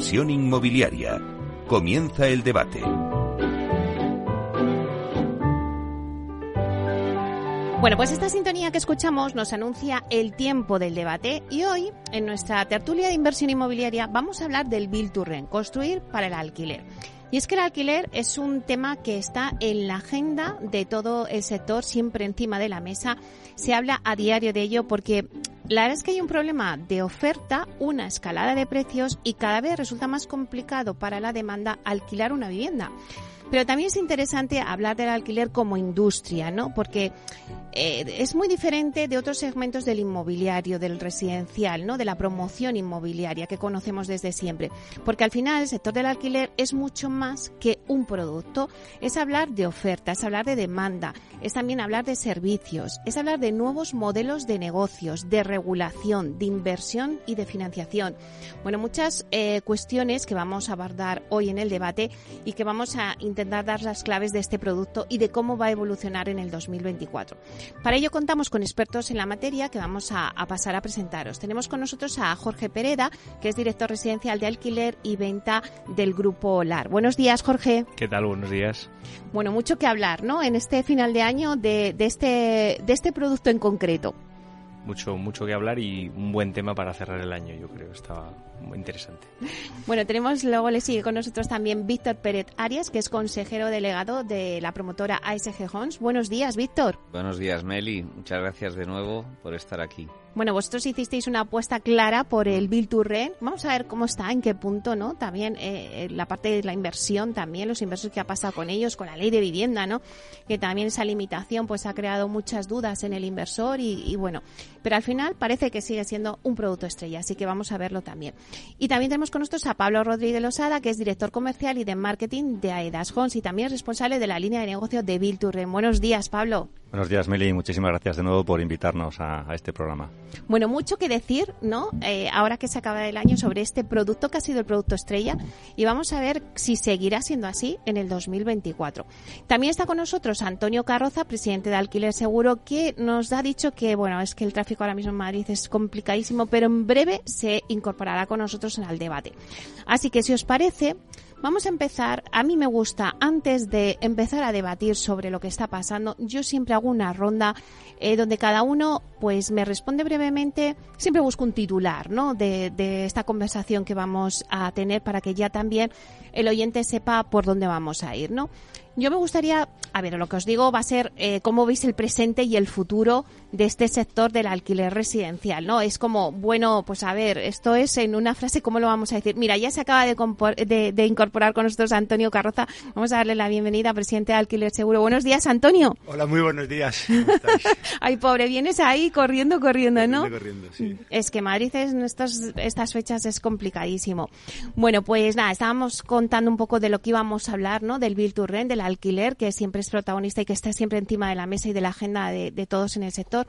inversión inmobiliaria. Comienza el debate. Bueno, pues esta sintonía que escuchamos nos anuncia el tiempo del debate y hoy, en nuestra tertulia de inversión inmobiliaria, vamos a hablar del Bill to Rent, construir para el alquiler. Y es que el alquiler es un tema que está en la agenda de todo el sector, siempre encima de la mesa. Se habla a diario de ello porque la verdad es que hay un problema de oferta, una escalada de precios y cada vez resulta más complicado para la demanda alquilar una vivienda. Pero también es interesante hablar del alquiler como industria, ¿no? Porque eh, es muy diferente de otros segmentos del inmobiliario, del residencial, ¿no? De la promoción inmobiliaria que conocemos desde siempre. Porque al final el sector del alquiler es mucho más que un producto. Es hablar de oferta, es hablar de demanda, es también hablar de servicios, es hablar de nuevos modelos de negocios, de regulación, de inversión y de financiación. Bueno, muchas eh, cuestiones que vamos a abordar hoy en el debate y que vamos a intentar intentar dar las claves de este producto y de cómo va a evolucionar en el 2024. Para ello contamos con expertos en la materia que vamos a, pasar a presentaros. Tenemos con nosotros a Jorge Pereda, que es director residencial de alquiler y venta del Grupo LAR. Buenos días, Jorge. ¿Qué tal? Buenos días. Bueno, mucho que hablar, ¿no? En este final de año de, de este, de este producto en concreto mucho, mucho que hablar y un buen tema para cerrar el año, yo creo. Estaba muy interesante. Bueno, tenemos, luego le sigue con nosotros también Víctor Pérez Arias, que es consejero delegado de la promotora ASG Homes. Buenos días, Víctor. Buenos días, Meli. Muchas gracias de nuevo por estar aquí. Bueno, vosotros hicisteis una apuesta clara por el Bill to Rent. Vamos a ver cómo está, en qué punto, ¿no? También eh, la parte de la inversión, también los inversores que ha pasado con ellos, con la ley de vivienda, ¿no? Que también esa limitación pues ha creado muchas dudas en el inversor y, bueno, pero al final parece que sigue siendo un producto estrella, así que vamos a verlo también. Y también tenemos con nosotros a Pablo Rodríguez Losada, que es director comercial y de marketing de Aedas Homes y también es responsable de la línea de negocio de Bill to Rent. Buenos días, Pablo. Buenos días, Meli. Muchísimas gracias de nuevo por invitarnos a, este programa. Bueno, mucho que decir, ¿no? Eh, ahora que se acaba el año sobre este producto que ha sido el producto estrella y vamos a ver si seguirá siendo así en el 2024. También está con nosotros Antonio Carroza, presidente de Alquiler Seguro, que nos ha dicho que, bueno, es que el tráfico ahora mismo en Madrid es complicadísimo, pero en breve se incorporará con nosotros en el debate. Así que si os parece, Vamos a empezar. A mí me gusta, antes de empezar a debatir sobre lo que está pasando, yo siempre hago una ronda eh, donde cada uno pues me responde brevemente. Siempre busco un titular ¿no? de, de esta conversación que vamos a tener para que ya también el oyente sepa por dónde vamos a ir. ¿no? Yo me gustaría, a ver, lo que os digo va a ser eh, cómo veis el presente y el futuro de este sector del alquiler residencial, ¿no? Es como, bueno, pues a ver, esto es en una frase, ¿cómo lo vamos a decir? Mira, ya se acaba de, de, incorporar con nosotros Antonio Carroza. Vamos a darle la bienvenida, presidente de Alquiler Seguro. Buenos días, Antonio. Hola, muy buenos días. Ay, pobre, vienes ahí corriendo, corriendo, ¿no? Corriendo, sí. Es que Madrid en estas, estas fechas es complicadísimo. Bueno, pues nada, estábamos contando un poco de lo que íbamos a hablar, ¿no? Del Bill to Rent, del alquiler, que siempre es protagonista y que está siempre encima de la mesa y de la agenda de, todos en el sector.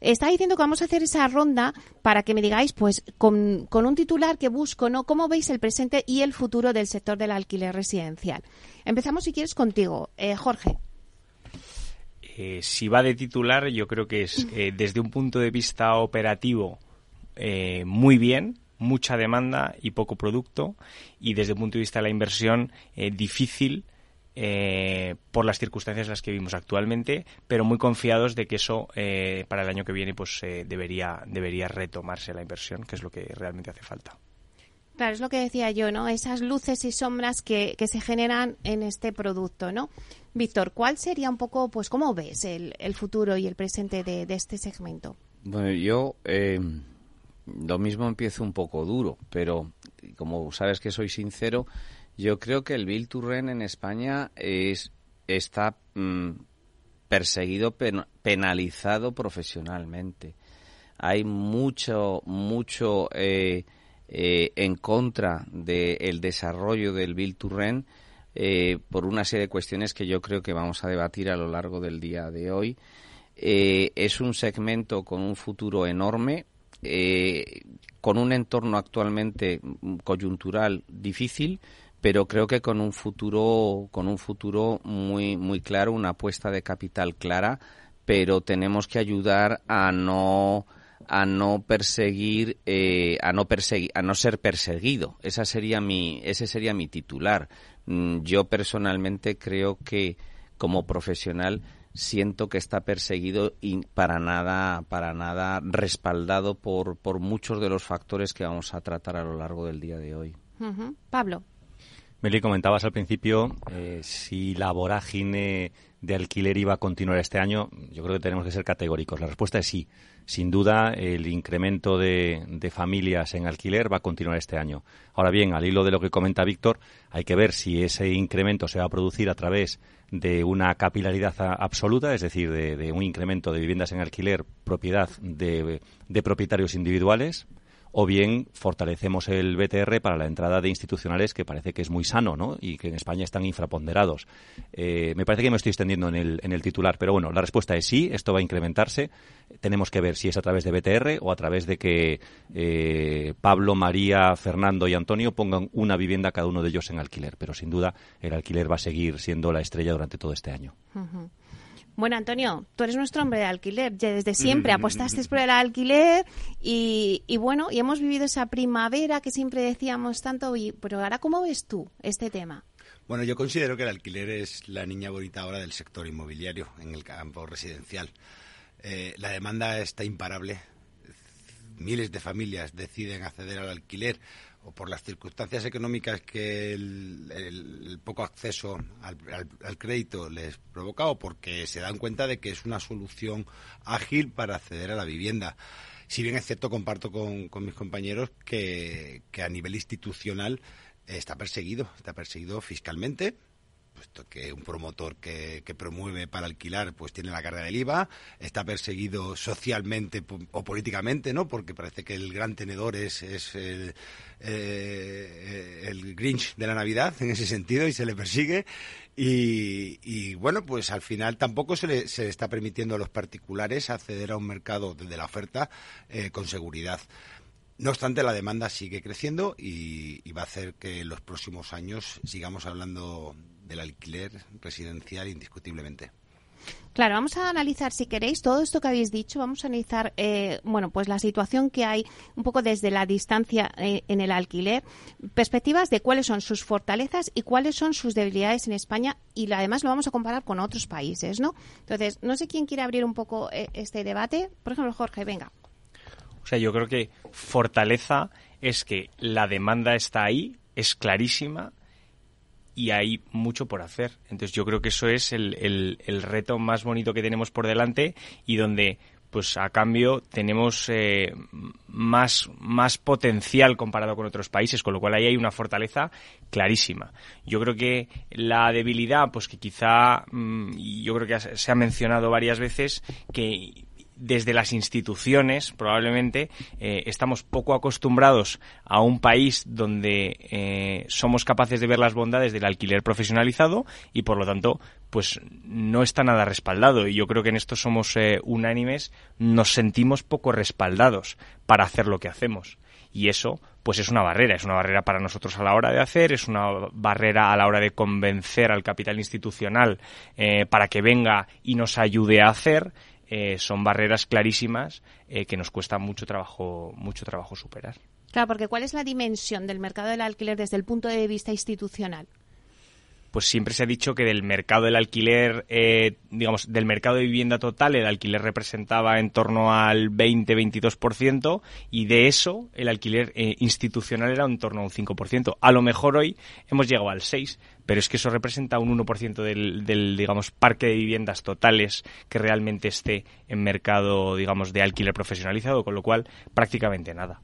Está diciendo que vamos a hacer esa ronda para que me digáis, pues, con, un titular que busco, ¿no? ¿Cómo veis el presente y el futuro del sector del alquiler residencial? Empezamos, si quieres, contigo, eh, Jorge. Eh, si va de titular, yo creo que es eh, desde un punto de vista operativo muy bien, mucha demanda y poco producto, y desde el punto de vista de la inversión difícil eh, por las circunstancias en las que vivimos actualmente, pero muy confiados de que eso eh, para el año que viene pues eh, debería, debería retomarse la inversión, que es lo que realmente hace falta. Claro, es lo que decía yo, ¿no? Esas luces y sombras que, se generan en este producto, ¿no? Víctor, ¿cuál sería un poco, pues, cómo ves el, futuro y el presente de, de este segmento? Bueno, yo lo mismo empiezo un poco duro, pero como sabes que soy sincero, yo creo que el Bill Turren en España es, está mm, perseguido, penalizado profesionalmente. Hay mucho, mucho eh, eh, en contra del desarrollo del Bill Turren eh, por una serie de cuestiones que yo creo que vamos a debatir a lo largo del día de hoy. es un segmento con un futuro enorme, con un entorno actualmente mm, coyuntural difícil, pero creo que con un futuro con un futuro muy muy claro una apuesta de capital clara pero tenemos que ayudar a no a no perseguir, eh, a no perseguir, a no ser perseguido. Esa sería mi, ese sería mi titular. Mm, yo personalmente creo que como profesional siento que está perseguido y para nada, para nada respaldado por, por muchos de los factores que vamos a tratar a lo largo del día de hoy. Pablo. Meli, comentabas al principio eh, si la vorágine de alquiler iba a continuar este año. Yo creo que tenemos que ser categóricos. La respuesta es sí. Sin duda, el incremento de, familias en alquiler va a continuar este año. Ahora bien, al hilo de lo que comenta Víctor, hay que ver si ese incremento se va a producir a través de una capilaridad absoluta, es decir, de, un incremento de viviendas en alquiler propiedad de propietarios individuales, o bien fortalecemos el BTR para la entrada de institucionales que parece que es muy sano ¿no? y que en España están infraponderados. Eh, me parece que me estoy extendiendo en el, en el titular, pero bueno, la respuesta es sí, esto va a incrementarse. Tenemos que ver si es a través de BTR o a través de que eh, Pablo, María, Fernando y Antonio pongan una vivienda cada uno de ellos en alquiler, pero sin duda el alquiler va a seguir siendo la estrella durante todo este año. Bueno, Antonio, tú eres nuestro hombre de alquiler. Ya desde siempre apostaste por el alquiler y, y, bueno, y hemos vivido esa primavera que siempre decíamos tanto. Y, pero ahora, ¿cómo ves tú este tema? Bueno, yo considero que el alquiler es la niña bonita ahora del sector inmobiliario en el campo residencial. Eh, la demanda está imparable. Miles de familias deciden acceder al alquiler o por las circunstancias económicas que el, poco acceso al, al, al, crédito les provoca o porque se dan cuenta de que es una solución ágil para acceder a la vivienda. Si bien es cierto, comparto con, con mis compañeros que, que, a nivel institucional está perseguido, está perseguido fiscalmente, puesto que un promotor que, promueve para alquilar pues tiene la carga del IVA, está perseguido socialmente o políticamente, ¿no? Porque parece que el gran tenedor es, es el, eh, el Grinch de la Navidad en ese sentido y se le persigue. Y, bueno, pues al final tampoco se le, se le, está permitiendo a los particulares acceder a un mercado de la oferta eh, con seguridad. No obstante, la demanda sigue creciendo y, y, va a hacer que en los próximos años sigamos hablando del alquiler residencial indiscutiblemente. Claro, vamos a analizar, si queréis, todo esto que habéis dicho, vamos a analizar, eh, bueno, pues la situación que hay un poco desde la distancia eh, en el alquiler, perspectivas de cuáles son sus fortalezas y cuáles son sus debilidades en España y además lo vamos a comparar con otros países, ¿no? Entonces, no sé quién quiere abrir un poco eh, este debate. Por ejemplo, Jorge, venga. O sea, yo creo que fortaleza es que la demanda está ahí, es clarísima, y hay mucho por hacer. Entonces yo creo que eso es el, el, reto más bonito que tenemos por delante y donde pues a cambio tenemos eh, más, más potencial comparado con otros países, con lo cual ahí hay una fortaleza clarísima. Yo creo que la debilidad, pues que quizá, mmm, yo creo que se ha mencionado varias veces, que desde las instituciones, probablemente, eh, estamos poco acostumbrados a un país donde eh, somos capaces de ver las bondades del alquiler profesionalizado y, por lo tanto, pues no está nada respaldado. Y yo creo que en esto somos eh, unánimes, nos sentimos poco respaldados para hacer lo que hacemos. Y eso, pues es una barrera, es una barrera para nosotros a la hora de hacer, es una barrera a la hora de convencer al capital institucional para que venga y nos ayude a hacer eh, son barreras clarísimas eh, que nos cuesta mucho trabajo, mucho trabajo superar. Claro, porque ¿cuál es la dimensión del mercado del alquiler desde el punto de vista institucional? Pues siempre se ha dicho que del mercado del alquiler, eh, digamos, del mercado de vivienda total, el alquiler representaba en torno al 20-22% y de eso el alquiler eh, institucional era en torno a un 5%. A lo mejor hoy hemos llegado al 6%, pero es que eso representa un 1% del, del, digamos, parque de viviendas totales que realmente esté en mercado, digamos, de alquiler profesionalizado, con lo cual prácticamente nada.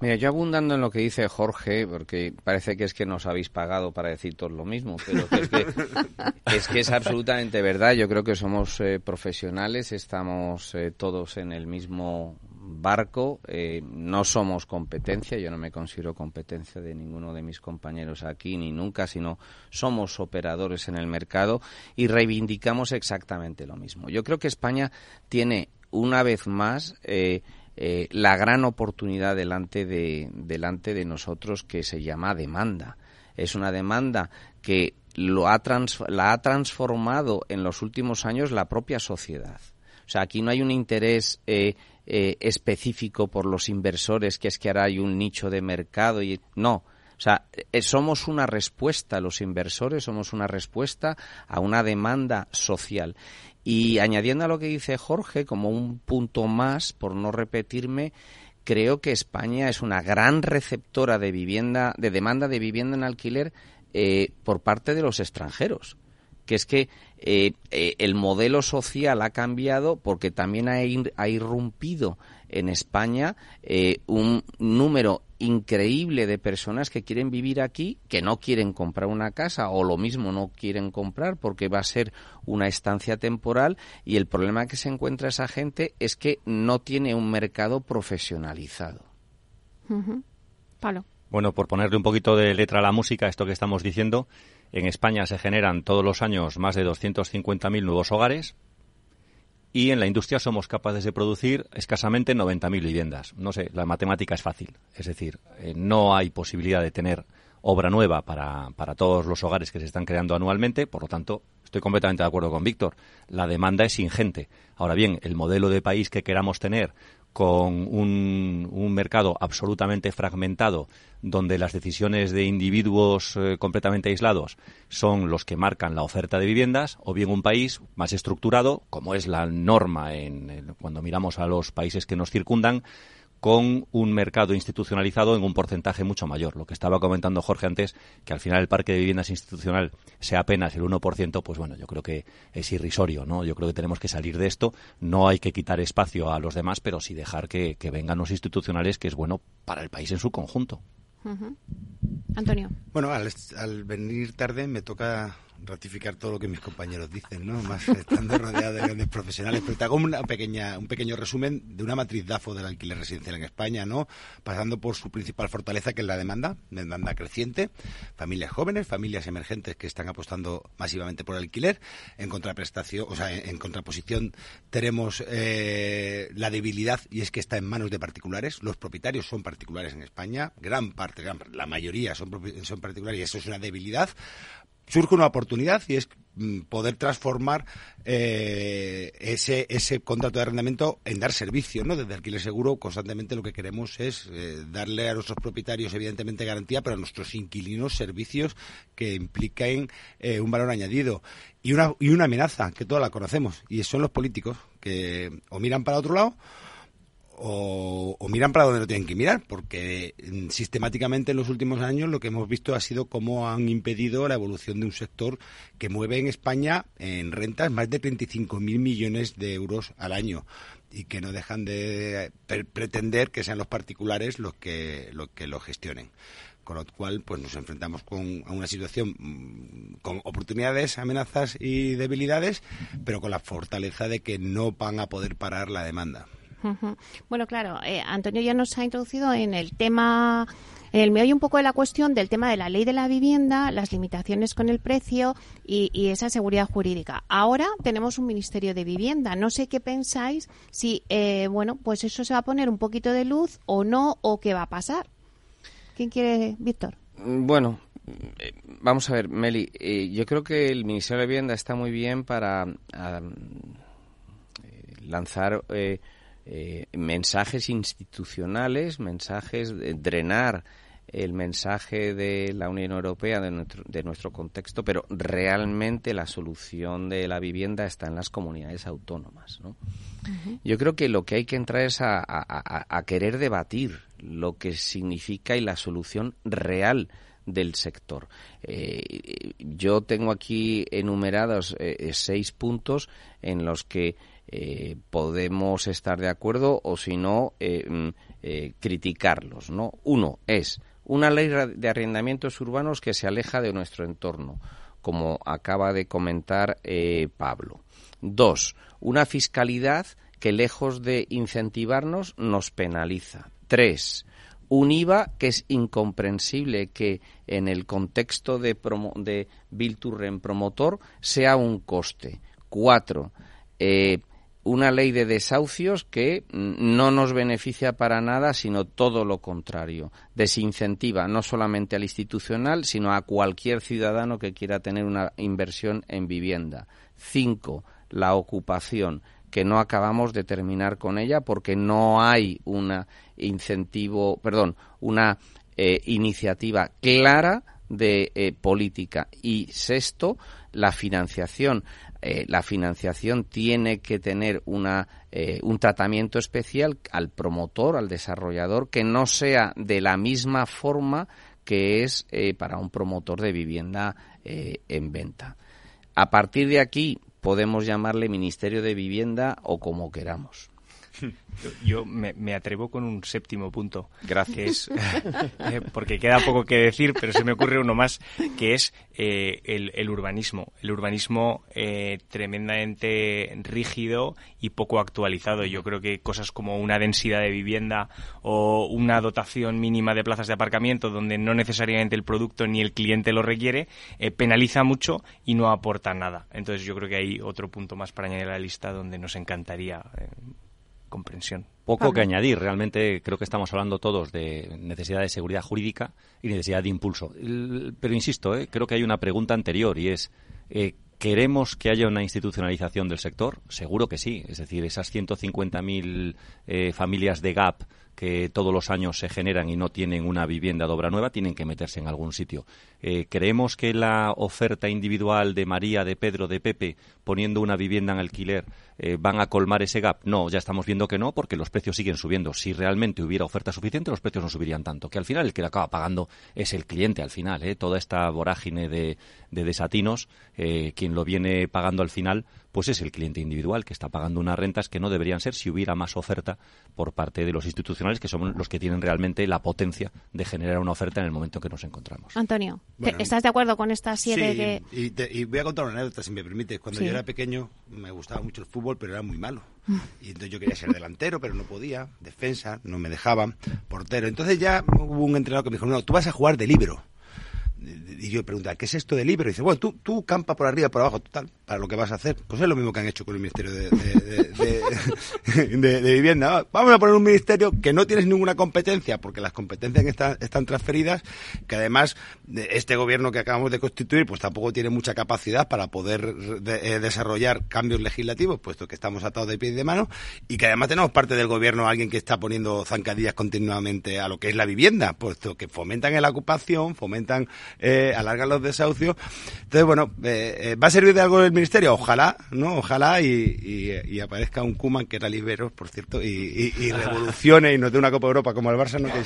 Mira, yo abundando en lo que dice Jorge, porque parece que es que nos habéis pagado para decir todo lo mismo, pero es que es, que es absolutamente verdad. Yo creo que somos eh, profesionales, estamos eh, todos en el mismo barco, eh, no somos competencia, yo no me considero competencia de ninguno de mis compañeros aquí ni nunca, sino somos operadores en el mercado y reivindicamos exactamente lo mismo. Yo creo que España tiene una vez más eh, eh, la gran oportunidad delante de, delante de nosotros que se llama demanda. Es una demanda que lo ha trans, la ha transformado en los últimos años la propia sociedad. O sea, aquí no hay un interés eh, eh, específico por los inversores, que es que ahora hay un nicho de mercado y no. O sea, eh, somos una respuesta, los inversores somos una respuesta a una demanda social. Y añadiendo a lo que dice Jorge, como un punto más, por no repetirme, creo que España es una gran receptora de vivienda, de demanda de vivienda en alquiler eh, por parte de los extranjeros. Que es que eh, eh, el modelo social ha cambiado porque también ha, ha irrumpido en España eh, un número increíble de personas que quieren vivir aquí, que no quieren comprar una casa o lo mismo no quieren comprar porque va a ser una estancia temporal y el problema que se encuentra esa gente es que no tiene un mercado profesionalizado. Palo. Bueno, por ponerle un poquito de letra a la música, esto que estamos diciendo, en España se generan todos los años más de 250.000 nuevos hogares y en la industria somos capaces de producir escasamente 90.000 viviendas. No sé, la matemática es fácil. Es decir, eh, no hay posibilidad de tener obra nueva para, para todos los hogares que se están creando anualmente, por lo tanto, estoy completamente de acuerdo con Víctor. La demanda es ingente. Ahora bien, el modelo de país que queramos tener con un, mercado absolutamente fragmentado, donde las decisiones de individuos eh, completamente aislados son los que marcan la oferta de viviendas, o bien un país más estructurado, como es la norma en, cuando miramos a los países que nos circundan, con un mercado institucionalizado en un porcentaje mucho mayor. Lo que estaba comentando Jorge antes, que al final el parque de viviendas institucional sea apenas el 1%, pues bueno, yo creo que es irrisorio, ¿no? Yo creo que tenemos que salir de esto. No hay que quitar espacio a los demás, pero sí dejar que, que vengan los institucionales, que es bueno para el país en su conjunto. Uh -huh. Antonio. Bueno, al, al venir tarde me toca ratificar todo lo que mis compañeros dicen, ¿no? Más estando rodeado de grandes profesionales. Pero te hago una pequeña, un pequeño resumen de una matriz DAFO del alquiler residencial en España, ¿no? Pasando por su principal fortaleza, que es la demanda, demanda creciente, familias jóvenes, familias emergentes que están apostando masivamente por el alquiler. En contraprestación, o sea, en, contraposición tenemos eh, la debilidad y es que está en manos de particulares. Los propietarios son particulares en España, gran parte, gran, la mayoría son, son particulares y eso es una debilidad surge una oportunidad y es mm, poder transformar eh, ese, ese contrato de arrendamiento en dar servicio, ¿no? Desde Alquiler Seguro constantemente lo que queremos es eh, darle a nuestros propietarios evidentemente garantía, pero a nuestros inquilinos servicios que impliquen eh, un valor añadido. Y una, y una amenaza, que todos la conocemos, y son los políticos, que o miran para otro lado o, miran para donde no tienen que mirar, porque mm, sistemáticamente en los últimos años lo que hemos visto ha sido cómo han impedido la evolución de un sector que mueve en España en rentas más de 35.000 millones de euros al año y que no dejan de pretender que sean los particulares los que, los lo gestionen con lo cual pues nos enfrentamos con a una situación mm, con oportunidades, amenazas y debilidades, pero con la fortaleza de que no van a poder parar la demanda. Bueno, claro, eh, Antonio ya nos ha introducido en el tema, en el meollo un poco de la cuestión del tema de la ley de la vivienda, las limitaciones con el precio y, esa seguridad jurídica. Ahora tenemos un Ministerio de Vivienda. No sé qué pensáis, si, eh, bueno, pues eso se va a poner un poquito de luz o no, o qué va a pasar. ¿Quién quiere, Víctor? Bueno, eh, vamos a ver, Meli, eh, yo creo que el Ministerio de Vivienda está muy bien para um, lanzar eh, mensajes institucionales, mensajes de drenar el mensaje de la Unión Europea de nuestro, de nuestro contexto, pero realmente la solución de la vivienda está en las comunidades autónomas. ¿no? Uh -huh. Yo creo que lo que hay que entrar es a, a, a, querer debatir lo que significa y la solución real del sector. Eh, yo tengo aquí enumerados eh, seis puntos en los que eh, podemos estar de acuerdo o si no eh, mm, eh, criticarlos no uno es una ley de arrendamientos urbanos que se aleja de nuestro entorno como acaba de comentar Pablo. Dos una fiscalidad que lejos de incentivarnos nos penaliza. Tres un IVA que es incomprensible que en el contexto de, promo, de Bill Turren promotor sea un coste. Cuatro, una ley de desahucios que no nos beneficia para nada, sino todo lo contrario. Desincentiva no solamente al institucional, sino a cualquier ciudadano que quiera tener una inversión en vivienda. Cinco, la ocupación que no acabamos de terminar con ella porque no hay una incentivo, perdón, una eh, iniciativa clara de eh, política. Y sexto, la financiación. Eh, la financiación tiene que tener una, un tratamiento especial al promotor, al desarrollador, que no sea de la misma forma que es para un promotor de vivienda en venta. A partir de aquí podemos llamarle Ministerio de Vivienda o como queramos. Yo, me, atrevo con un séptimo punto. Gracias. Eh, porque queda poco que decir, pero se me ocurre uno más, que es eh, el, urbanismo. El urbanismo eh, tremendamente rígido y poco actualizado. Yo creo que cosas como una densidad de vivienda o una dotación mínima de plazas de aparcamiento, donde no necesariamente el producto ni el cliente lo requiere, penaliza mucho y no aporta nada. Entonces yo creo que hay otro punto más para añadir a la lista donde nos encantaría comprensión. Poco que añadir, realmente creo que estamos hablando todos de necesidad de seguridad jurídica y necesidad de impulso. Pero insisto, ¿eh? creo que hay una pregunta anterior y es, eh, ¿queremos que haya una institucionalización del sector? Seguro que sí. Es decir, esas 150.000 eh, familias de GAP que todos los años se generan y no tienen una vivienda de obra nueva, tienen que meterse en algún sitio. Eh, ¿Creemos que la oferta individual de María, de Pedro, de Pepe, poniendo una vivienda en alquiler, eh, van a colmar ese gap? No, ya estamos viendo que no, porque los precios siguen subiendo. Si realmente hubiera oferta suficiente, los precios no subirían tanto. Que al final el que la acaba pagando es el cliente, al final. ¿eh? Toda esta vorágine de, de desatinos, quien lo viene pagando al final, pues es el cliente individual que está pagando unas rentas que no deberían ser si hubiera más oferta por parte de los institucionales, que son los que tienen realmente la potencia de generar una oferta en el momento en que nos encontramos. Antonio, ¿estás de acuerdo con esta siete sí, y, voy a contar una anécdota, si me permite. Cuando yo era pequeño me gustaba mucho el fútbol, pero era muy malo. Y entonces yo quería ser delantero, pero no podía. Defensa, no me dejaban. Portero. Entonces ya hubo un entrenador que me dijo, no, tú vas a jugar de libro y yo pregunto, ¿qué es esto de libro? Y dice, bueno, tú, tú campa por arriba, por abajo, total, para lo que vas a hacer. Pues es lo mismo que han hecho con el Ministerio de, Vivienda. Vamos a poner un ministerio que no tienes ninguna competencia, porque las competencias están, están transferidas, que además este gobierno que acabamos de constituir, pues tampoco tiene mucha capacidad para poder eh, desarrollar cambios legislativos, puesto que estamos atados de pie y de mano, y que además tenemos parte del gobierno alguien que está poniendo zancadillas continuamente a lo que es la vivienda, puesto que fomentan la ocupación, fomentan eh, alargan los desahucios. Entonces, bueno, eh, eh, ¿va a servir de algo el ministerio? Ojalá, ¿no? Ojalá y, aparezca un Kuman que era libero, por cierto, y, revolucione y nos dé una Copa Europa como el Barça, no que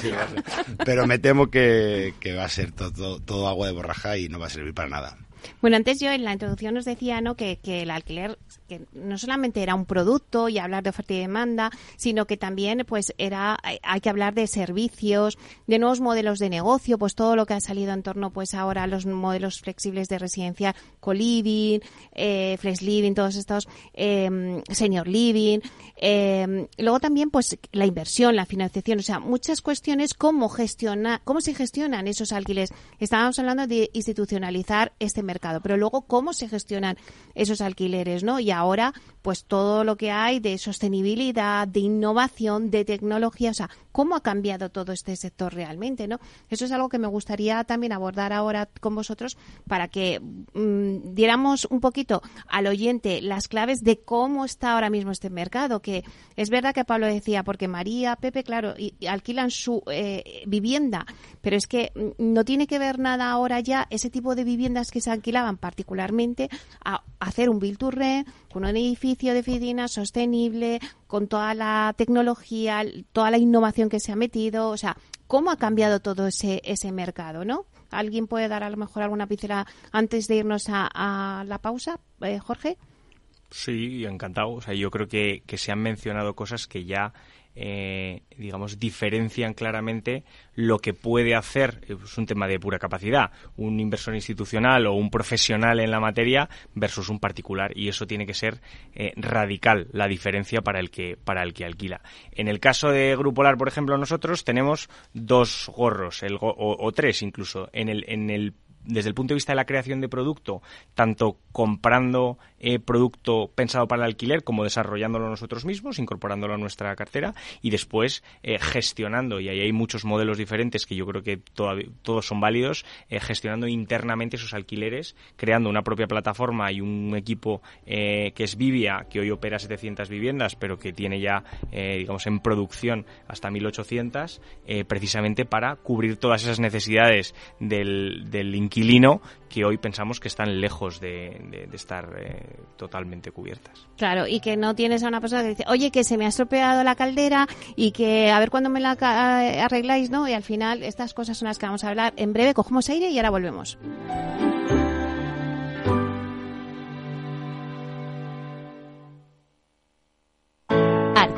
Pero me temo que, va a ser todo, todo agua de borraja y no va a servir para nada. Bueno, antes yo en la introducción os decía ¿no? que, el alquiler que no solamente era un producto y hablar de oferta y demanda, sino que también pues era hay que hablar de servicios, de nuevos modelos de negocio, pues todo lo que ha salido en torno pues ahora a los modelos flexibles de residencia, co-living, eh, flex living, todos estos eh, senior living, eh, luego también pues la inversión, la financiación, o sea, muchas cuestiones cómo gestiona, cómo se gestionan esos alquileres. Estábamos hablando de institucionalizar este mercado, pero luego cómo se gestionan esos alquileres, ¿no? Y ahora, pues todo lo que hay de sostenibilidad, de innovación, de tecnología, o sea, cómo ha cambiado todo este sector realmente, ¿no? Eso es algo que me gustaría también abordar ahora con vosotros para que mm, diéramos un poquito al oyente las claves de cómo está ahora mismo este mercado, que es verdad que Pablo decía, porque María, Pepe, claro, y, alquilan su eh, vivienda, pero es que mm, no tiene que ver nada ahora ya ese tipo de viviendas que se alquilaban particularmente a hacer un build to rent con un edificio de oficinas sostenible, con toda la tecnología, toda la innovación que se ha metido, o sea, cómo ha cambiado todo ese, ese mercado, ¿no? ¿Alguien puede dar a lo mejor alguna pizarra antes de irnos a, la pausa, eh, Jorge? Sí, encantado. O sea, yo creo que se han mencionado cosas que ya eh, digamos, diferencian claramente lo que puede hacer, es un tema de pura capacidad, un inversor institucional o un profesional en la materia versus un particular y eso tiene que ser eh, radical la diferencia para el que para el que alquila. En el caso de Grupolar, por ejemplo, nosotros tenemos dos gorros, o, o, tres incluso, en el en el desde el punto de vista de la creación de producto, tanto comprando eh, producto pensado para el alquiler, como desarrollándolo nosotros mismos, incorporándolo a nuestra cartera y después eh, gestionando, y ahí hay muchos modelos diferentes que yo creo que todos son válidos, eh, gestionando internamente esos alquileres, creando una propia plataforma y un equipo que es Vivia, que hoy opera 700 viviendas, pero que tiene ya, digamos, en producción hasta 1800, precisamente para cubrir todas esas necesidades del, del inquilino que hoy pensamos que están lejos de, estar eh, totalmente cubiertas. Claro, y que no tienes a una persona que dice, oye, que se me ha estropeado la caldera y que a ver cuándo me la arregláis, ¿no? Y al final estas cosas son las que vamos a hablar. En breve cogemos aire y ahora volvemos.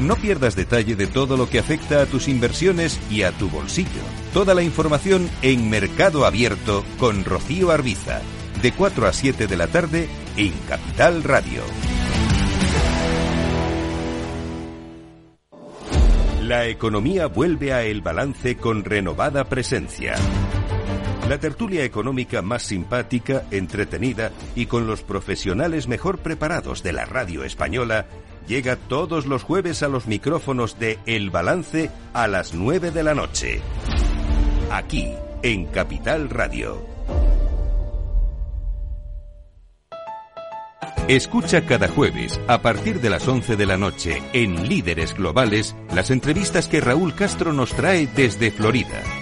No pierdas detalle de todo lo que afecta a tus inversiones y a tu bolsillo. Toda la información en Mercado Abierto con Rocío Arbiza, de 4 a 7 de la tarde en Capital Radio. La economía vuelve a El Balance con renovada presencia. La tertulia económica más simpática, entretenida y con los profesionales mejor preparados de la radio española llega todos los jueves a los micrófonos de El Balance a las 9 de la noche. Aquí, en Capital Radio. Escucha cada jueves, a partir de las 11 de la noche, en Líderes Globales, las entrevistas que Raúl Castro nos trae desde Florida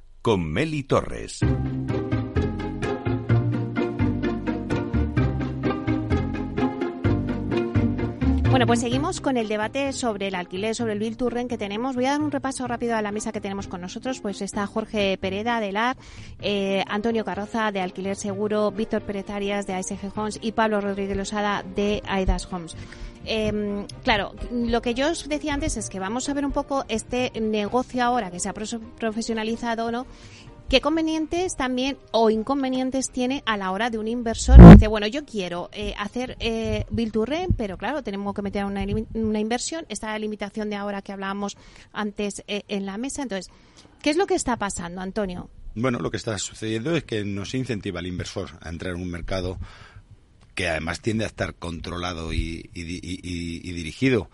con Meli Torres. Bueno, pues seguimos con el debate sobre el alquiler, sobre el Bill Turren que tenemos. Voy a dar un repaso rápido a la mesa que tenemos con nosotros. Pues está Jorge Pereda de LAR, eh, Antonio Carroza de Alquiler Seguro, Víctor Pérez Arias de ASG Homes y Pablo Rodríguez Losada de Aidas Homes. Em, claro, lo que yo os decía antes es que vamos a ver un poco este negocio ahora que se ha profesionalizado, ¿no? ¿Qué convenientes también o inconvenientes tiene a la hora de un inversor que dice, bueno, yo quiero eh, hacer eh, Bill to Rent, pero claro, tenemos que meter una, inversión, está la limitación de ahora que hablábamos antes eh, en la mesa. Entonces, ¿qué es lo que está pasando, Antonio? Bueno, lo que está sucediendo es que no se incentiva al inversor a entrar en un mercado que además tiende a estar controlado y dirigido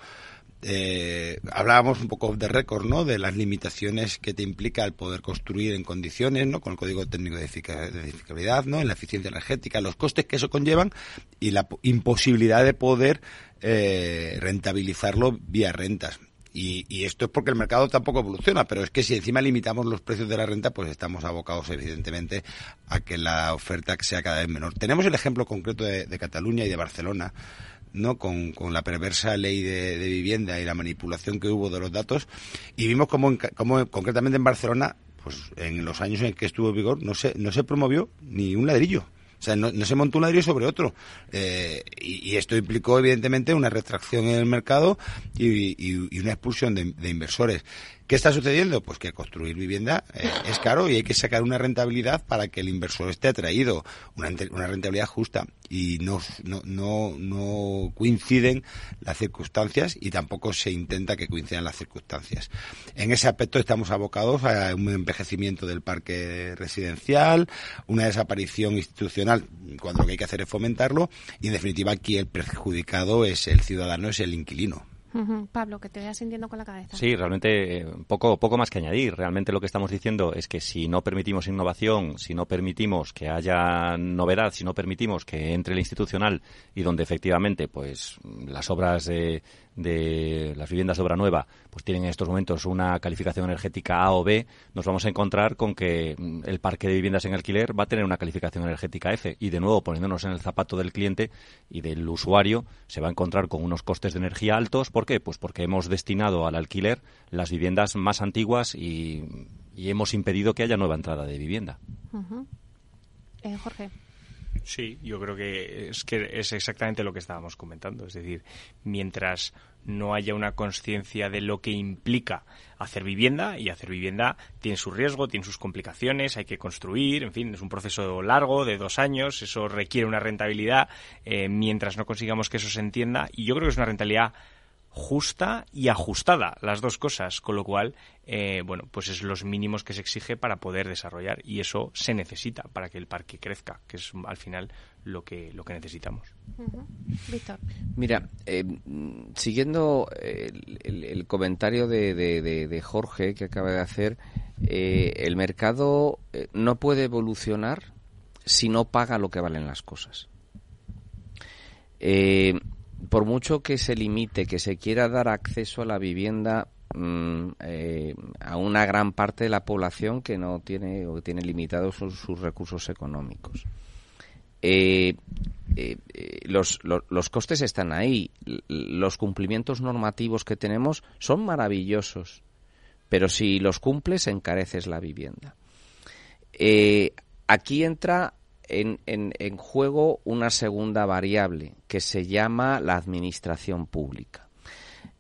eh, hablábamos un poco de récord, ¿no? De las limitaciones que te implica el poder construir en condiciones, ¿no? Con el código técnico de edificabilidad, ¿no? En la eficiencia energética, los costes que eso conllevan y la imposibilidad de poder eh, rentabilizarlo vía rentas. Y, esto es porque el mercado tampoco evoluciona, pero es que si encima limitamos los precios de la renta, pues estamos abocados evidentemente a que la oferta sea cada vez menor. Tenemos el ejemplo concreto de Cataluña y de Barcelona, ¿no? Con, la perversa ley de, vivienda y la manipulación que hubo de los datos y vimos como, como concretamente en Barcelona pues en los años en que estuvo en vigor no se, no se promovió ni un ladrillo. O sea, no, se montó un ladrillo sobre otro. Eh, y, esto implicó, evidentemente, una retracción en el mercado y, una expulsión de, inversores. ¿Qué está sucediendo? Pues que construir vivienda eh, es caro y hay que sacar una rentabilidad para que el inversor esté atraído, una, una rentabilidad justa. Y no, no, no, no, coinciden las circunstancias y tampoco se intenta que coincidan las circunstancias. En ese aspecto estamos abocados a un envejecimiento del parque residencial, una desaparición institucional, cuando lo que hay que hacer es fomentarlo, y en definitiva aquí el perjudicado es el ciudadano, es el inquilino. Pablo, que te vayas sintiendo con la cabeza. Sí, realmente eh, poco, poco más que añadir. Realmente lo que estamos diciendo es que si no permitimos innovación, si no permitimos que haya novedad, si no permitimos que entre el institucional y donde efectivamente pues las obras de de las viviendas de obra nueva pues tienen en estos momentos una calificación energética A o B, nos vamos a encontrar con que mm, el parque de viviendas en alquiler va a tener una calificación energética F y de nuevo poniéndonos en el zapato del cliente y del usuario se va a encontrar con unos costes de energía altos. ¿Por qué? Pues porque hemos destinado al alquiler las viviendas más antiguas y, hemos impedido que haya nueva entrada de vivienda. Eh, Jorge. Sí, yo creo que es que es exactamente lo que estábamos comentando. Es decir, mientras no haya una conciencia de lo que implica hacer vivienda, y hacer vivienda tiene su riesgo, tiene sus complicaciones, hay que construir, en fin, es un proceso largo de dos años, eso requiere una rentabilidad, eh, mientras no consigamos que eso se entienda, y yo creo que es una rentabilidad justa y ajustada, las dos cosas, con lo cual, eh, bueno, pues es los mínimos que se exige para poder desarrollar y eso se necesita para que el parque crezca, que es al final lo que lo que necesitamos. Víctor. Mira, eh, siguiendo el, comentario de, de, Jorge que acaba de hacer, eh, el mercado no puede evolucionar si no paga lo que valen las cosas. Eh, por mucho que se limite, que se quiera dar acceso a la vivienda mm, eh, a una gran parte de la población que no tiene o tiene limitados sus, recursos económicos. Eh, eh, los, los, costes están ahí. Los cumplimientos normativos que tenemos son maravillosos, pero si los cumples encareces la vivienda. aquí entra en, en, juego una segunda variable que se llama la administración pública.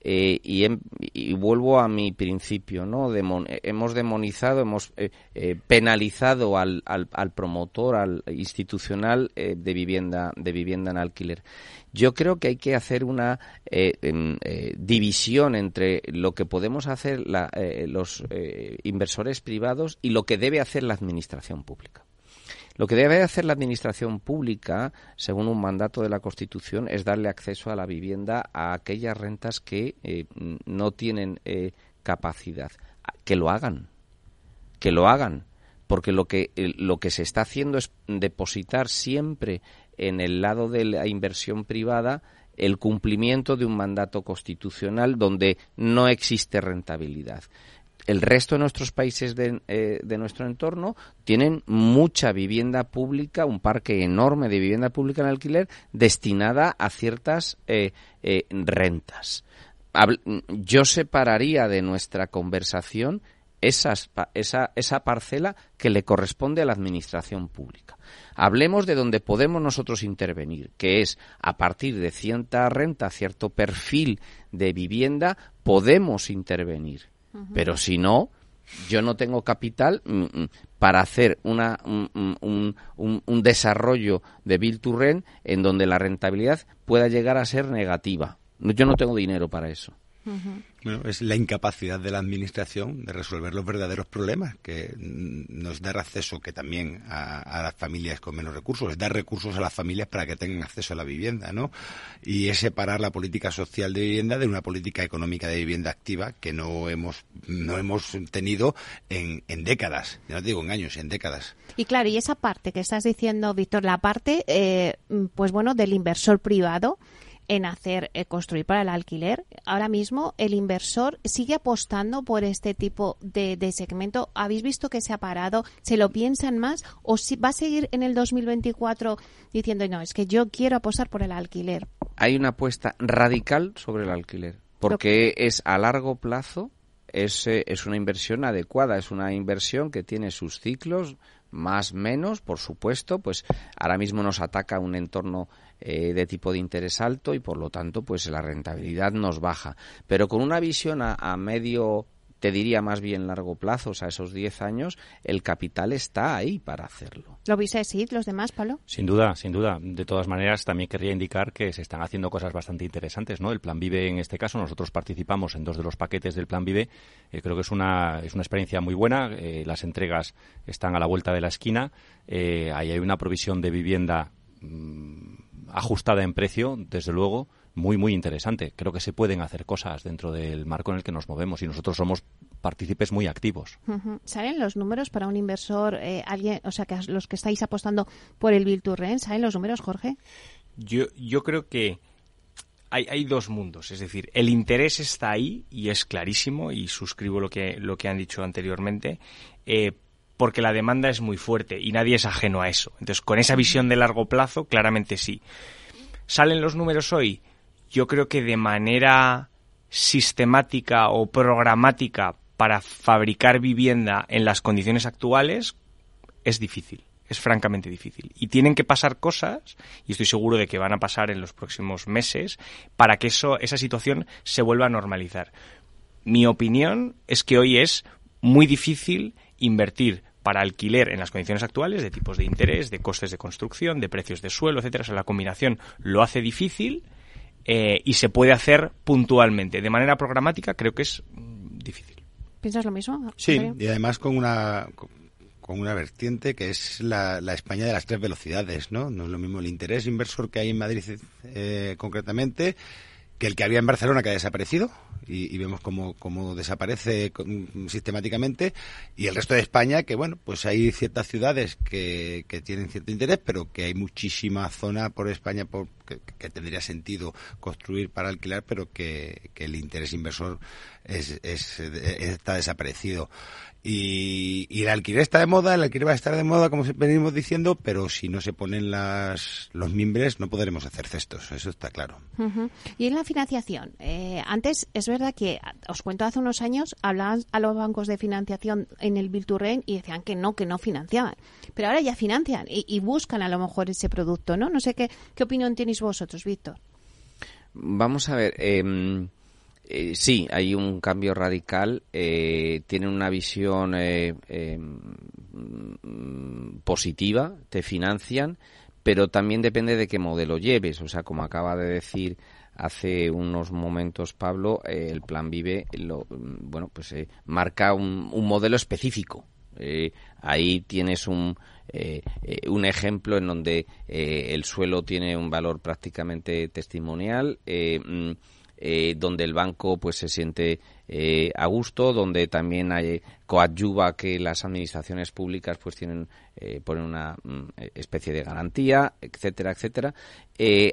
Eh, y, vuelvo a mi principio, ¿no? hemos demonizado, hemos eh, eh, penalizado al, al, al, promotor, al institucional de vivienda de vivienda en alquiler. Yo creo que hay que hacer una em, división entre lo que podemos hacer los inversores privados y lo que debe hacer la administración pública. Lo que debe hacer la Administración pública, según un mandato de la Constitución, es darle acceso a la vivienda a aquellas rentas que eh, no tienen eh, capacidad. Que lo hagan, que lo hagan, porque lo que, lo que se está haciendo es depositar siempre en el lado de la inversión privada el cumplimiento de un mandato constitucional donde no existe rentabilidad el resto de nuestros países de, eh, de, nuestro entorno tienen mucha vivienda pública, un parque enorme de vivienda pública en alquiler destinada a ciertas eh, eh, rentas. Yo separaría de nuestra conversación esas, esa, esa parcela que le corresponde a la administración pública. Hablemos de donde podemos nosotros intervenir, que es a partir de cierta renta, cierto perfil de vivienda, podemos intervenir pero si no, yo no tengo capital mm, mm, para hacer una, un, un, desarrollo de Bill to Rent en donde la rentabilidad pueda llegar a ser negativa. Yo no tengo dinero para eso. Bueno, es la incapacidad de la administración de resolver los verdaderos problemas, que nos dar acceso que también a, las familias con menos recursos, es dar recursos a las familias para que tengan acceso a la vivienda, ¿no? Y es separar la política social de vivienda de una política económica de vivienda activa que no hemos no hemos tenido en, en décadas, ya no digo en años, en décadas. Y claro, y esa parte que estás diciendo, Víctor, la parte, eh, pues bueno, del inversor privado en hacer eh, construir para el alquiler. Ahora mismo el inversor sigue apostando por este tipo de, segmento. ¿Habéis visto que se ha parado? ¿Se lo piensan más? ¿O si va a seguir en el 2024 diciendo, no, es que yo quiero apostar por el alquiler? Hay una apuesta radical sobre el alquiler, porque es a largo plazo, es, eh, es una inversión adecuada, es una inversión que tiene sus ciclos, más menos, por supuesto, pues ahora mismo nos ataca un entorno eh, de tipo de interés alto y por lo tanto pues la rentabilidad nos baja. Pero con una visión a, a medio te diría más bien largo plazo, o sea, esos 10 años, el capital está ahí para hacerlo. ¿Lo viste así los demás, Pablo? Sin duda, sin duda. De todas maneras, también querría indicar que se están haciendo cosas bastante interesantes, ¿no? El Plan Vive, en este caso, nosotros participamos en dos de los paquetes del Plan Vive. Eh, creo que es una, es una experiencia muy buena. Eh, las entregas están a la vuelta de la esquina. ahí hay una provisión de vivienda mm, ajustada en precio, desde luego, muy, muy interesante. Creo que se pueden hacer cosas dentro del marco en el que nos movemos y nosotros somos partícipes muy activos. ¿Saben los números para un inversor, eh, alguien, o sea, que los que estáis apostando por el Rent, ¿saben los números, Jorge? Yo, yo creo que hay, hay, dos mundos, es decir, el interés está ahí y es clarísimo y suscribo lo que, lo que han dicho anteriormente, eh, porque la demanda es muy fuerte y nadie es ajeno a eso. Entonces, con esa visión de largo plazo, claramente sí. ¿Salen los números hoy? Yo creo que de manera sistemática o programática para fabricar vivienda en las condiciones actuales es difícil, es francamente difícil. Y tienen que pasar cosas, y estoy seguro de que van a pasar en los próximos meses, para que eso, esa situación se vuelva a normalizar. Mi opinión es que hoy es muy difícil invertir para alquiler en las condiciones actuales, de tipos de interés, de costes de construcción, de precios de suelo, etcétera. O sea, la combinación lo hace difícil eh, y se puede hacer puntualmente. De manera programática creo que es mm, difícil. ¿Piensas lo mismo? Sí, y además con una con una vertiente que es la, España de las tres velocidades, ¿no? No es lo mismo el interés inversor que hay en Madrid eh, concretamente que el que había en Barcelona que ha desaparecido y, vemos cómo, cómo desaparece sistemáticamente. Y el resto de España que bueno pues hay ciertas ciudades que, que tienen cierto interés pero que hay muchísima zona por España por, que, tendría sentido construir para alquilar pero que el interés inversor es, es, está desaparecido y, y, el alquiler está de moda, el alquiler va a estar de moda, como venimos diciendo, pero si no se ponen las, los mimbres no podremos hacer cestos, eso está claro. Y en la financiación, eh, antes es verdad que, os cuento, hace unos años hablaban a los bancos de financiación en el Bill y decían que no, que no financiaban. Pero ahora ya financian y, buscan a lo mejor ese producto, ¿no? No sé qué, qué opinión tenéis vosotros, Víctor. Vamos a ver, eh, eh, sí, hay un cambio radical. Eh, tienen una visión eh, em, positiva, te financian, pero también depende de qué modelo lleves. O sea, como acaba de decir hace unos momentos Pablo, el Plan Vive, lo, bueno, pues marca un, un, modelo específico. ahí tienes un un ejemplo en donde el suelo tiene un valor prácticamente testimonial. Eh, donde el banco pues se siente eh, a gusto, donde también hay, coadyuva que las administraciones públicas pues tienen eh, ponen una mm, especie de garantía, etcétera, etcétera.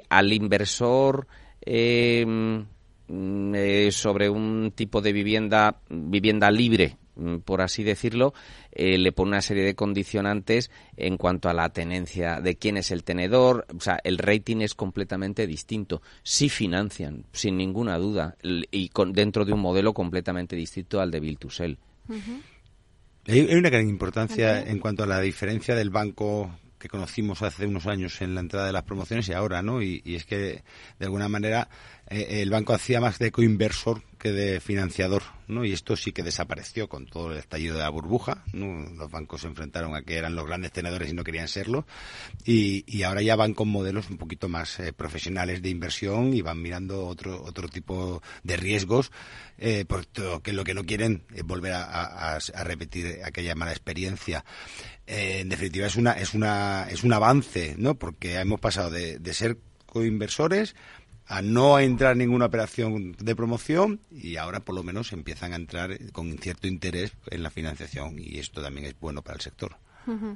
al inversor mm, sobre un tipo de vivienda vivienda libre por así decirlo, eh, le pone una serie de condicionantes en cuanto a la tenencia de quién es el tenedor. O sea, el rating es completamente distinto. Sí financian, sin ninguna duda, y con, dentro de un modelo completamente distinto al de Bill to Sell. Hay una gran importancia en cuanto a la diferencia del banco que conocimos hace unos años en la entrada de las promociones y ahora, ¿no? Y, es que, de alguna manera, eh, el banco hacía más de coinversor que de financiador, ¿no? Y esto sí que desapareció con todo el estallido de la burbuja, ¿no? Los bancos se enfrentaron a que eran los grandes tenedores y no querían serlo, y, ahora ya van con modelos un poquito más eh, profesionales de inversión y van mirando otro, otro tipo de riesgos, eh, porque lo que no quieren es volver a, repetir aquella mala experiencia. Eh, en definitiva, es una, es una, es un avance, ¿no? Porque hemos pasado de, de ser coinversores a no entrar en ninguna operación de promoción y ahora por lo menos empiezan a entrar con cierto interés en la financiación y esto también es bueno para el sector.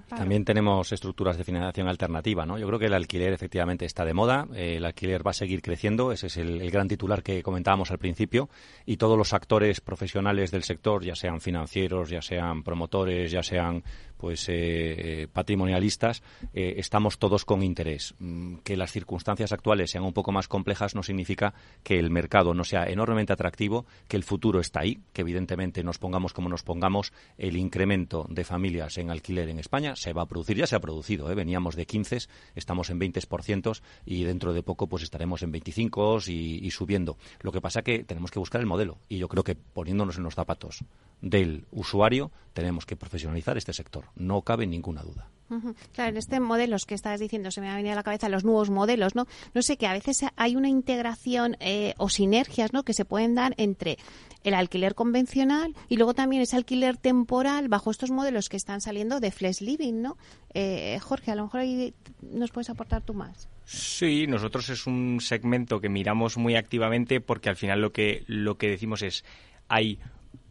También tenemos estructuras de financiación alternativa, ¿no? Yo creo que el alquiler efectivamente está de moda, eh, el alquiler va a seguir creciendo, ese es el, gran titular que comentábamos al principio, y todos los actores profesionales del sector, ya sean financieros, ya sean promotores, ya sean pues eh, patrimonialistas, eh, estamos todos con interés. Mm, que las circunstancias actuales sean un poco más complejas no significa que el mercado no sea enormemente atractivo, que el futuro está ahí, que evidentemente nos pongamos como nos pongamos, el incremento de familias en alquiler en España se va a producir, ya se ha producido, ¿eh? veníamos de 15, estamos en 20% y dentro de poco pues estaremos en 25 y, y subiendo. Lo que pasa que tenemos que buscar el modelo y yo creo que poniéndonos en los zapatos del usuario tenemos que profesionalizar este sector, no cabe ninguna duda. Claro, en este modelo que estabas diciendo, se me ha venido a la cabeza los nuevos modelos, ¿no? No sé, que a veces hay una integración eh, o sinergias, ¿no? Que se pueden dar entre el alquiler convencional y luego también ese alquiler temporal bajo estos modelos que están saliendo de Flex Living, ¿no? Eh, Jorge, a lo mejor ahí nos puedes aportar tú más. Sí, nosotros es un segmento que miramos muy activamente porque al final lo que, lo que decimos es hay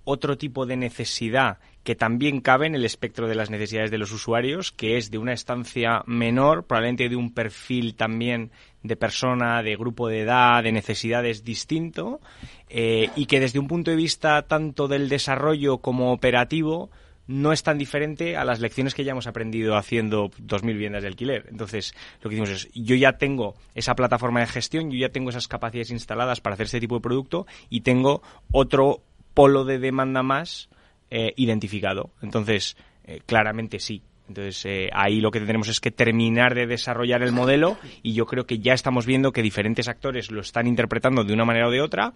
otro tipo de necesidad que también cabe en el espectro de las necesidades de los usuarios, que es de una estancia menor, probablemente de un perfil también de persona, de grupo de edad, de necesidades distinto, eh, y que desde un punto de vista tanto del desarrollo como operativo, no es tan diferente a las lecciones que ya hemos aprendido haciendo 2.000 viviendas de alquiler. Entonces, lo que decimos es, yo ya tengo esa plataforma de gestión, yo ya tengo esas capacidades instaladas para hacer este tipo de producto y tengo otro polo de demanda más eh, identificado. Entonces, eh, claramente sí. Entonces, eh, ahí lo que tenemos es que terminar de desarrollar el modelo y yo creo que ya estamos viendo que diferentes actores lo están interpretando de una manera o de otra,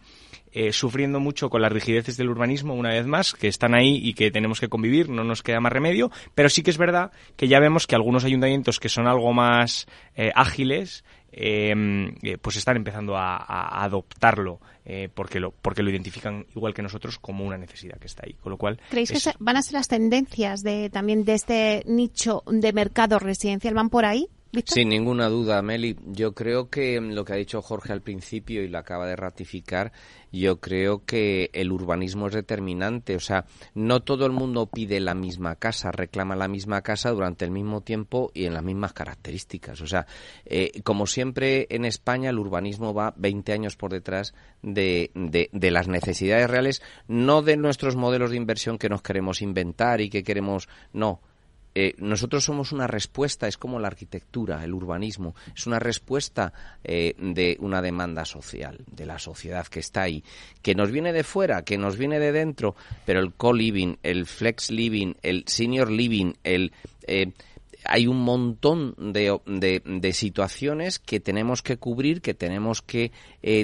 sufriendo mucho con las rigideces del urbanismo, una vez más, que están ahí y que tenemos que convivir, no nos queda más remedio, pero sí que es verdad que ya vemos que algunos ayuntamientos que son algo más ágiles, pues están empezando a adoptarlo eh, porque, lo, porque lo identifican igual que nosotros como una necesidad que está ahí. Con lo cual, ¿Creéis que van a ser las tendencias de también de este nicho de mercado residencial? ¿Van por ahí? Sin ninguna duda, Meli. Yo creo que lo que ha dicho Jorge al principio y lo acaba de ratificar, yo creo que el urbanismo es determinante. O sea, no todo el mundo pide la misma casa, reclama la misma casa durante el mismo tiempo y en las mismas características. O sea, eh, como siempre en España, el urbanismo va 20 años por detrás de, de las necesidades reales, no de nuestros modelos de inversión que nos queremos inventar y que queremos. No eh, nosotros somos una respuesta, es como la arquitectura, el urbanismo, es una respuesta eh, de una demanda social, de la sociedad que está ahí, que nos viene de fuera, que nos viene de dentro, pero el co-living, el flex living, el senior living, el... Eh, hay un montón de, de, situaciones que tenemos que cubrir, que tenemos que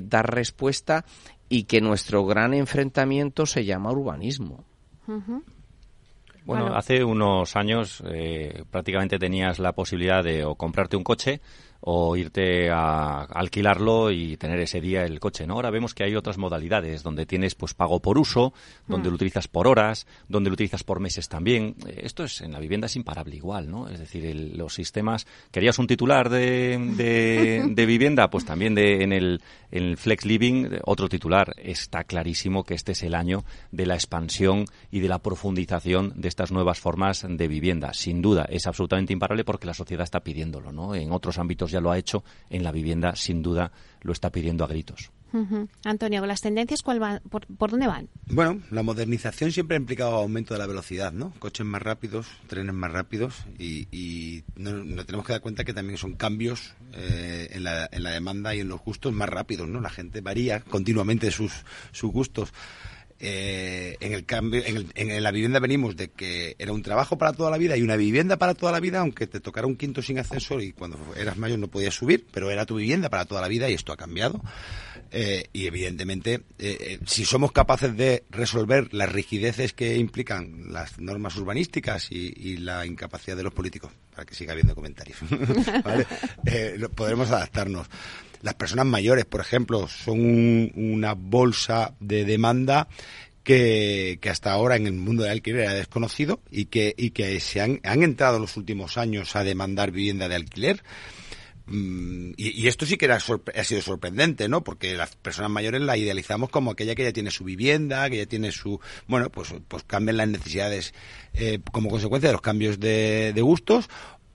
dar respuesta y que nuestro gran enfrentamiento se llama urbanismo. Bueno, hace unos años eh, prácticamente tenías la posibilidad de o comprarte un coche o irte a alquilarlo y tener ese día el coche, ¿no? Ahora vemos que hay otras modalidades donde tienes pues pago por uso, donde mm. lo utilizas por horas, donde lo utilizas por meses también. Esto es en la vivienda es imparable igual, ¿no? Es decir, los sistemas querías un titular de, de, vivienda, pues también de en el, en el flex living otro titular. Está clarísimo que este es el año de la expansión y de la profundización de estas nuevas formas de vivienda. Sin duda es absolutamente imparable porque la sociedad está pidiéndolo, ¿no? En otros ámbitos ya lo ha hecho, en la vivienda sin duda lo está pidiendo a gritos. Antonio, ¿las tendencias cuál van, por, por dónde van? Bueno, la modernización siempre ha implicado aumento de la velocidad, ¿no? Coches más rápidos, trenes más rápidos y, y no, no tenemos que dar cuenta que también son cambios eh, en, la, en la demanda y en los gustos más rápidos, ¿no? La gente varía continuamente sus, sus gustos. Eh, en el cambio, en, el- en la vivienda venimos de que era un trabajo para toda la vida y una vivienda para toda la vida, aunque te tocara un quinto sin ascensor y cuando eras mayor no podías subir, pero era tu vivienda para toda la vida y esto ha cambiado. Eh, y evidentemente, eh, eh, si somos capaces de resolver las rigideces que implican las normas urbanísticas y, y la incapacidad de los políticos, para que siga habiendo comentarios. Eh, podremos adaptarnos. Las personas mayores, por ejemplo, son un- una bolsa de demanda que, hasta ahora en el mundo del alquiler era desconocido y que, y que se han, han entrado en los últimos años a demandar vivienda de alquiler. Mm, Y, esto sí que era ha sido sorprendente, ¿no? Porque las personas mayores la idealizamos como aquella que ya tiene su vivienda, que ya tiene su... Bueno, pues, pues cambian las necesidades eh, como consecuencia de los cambios de gustos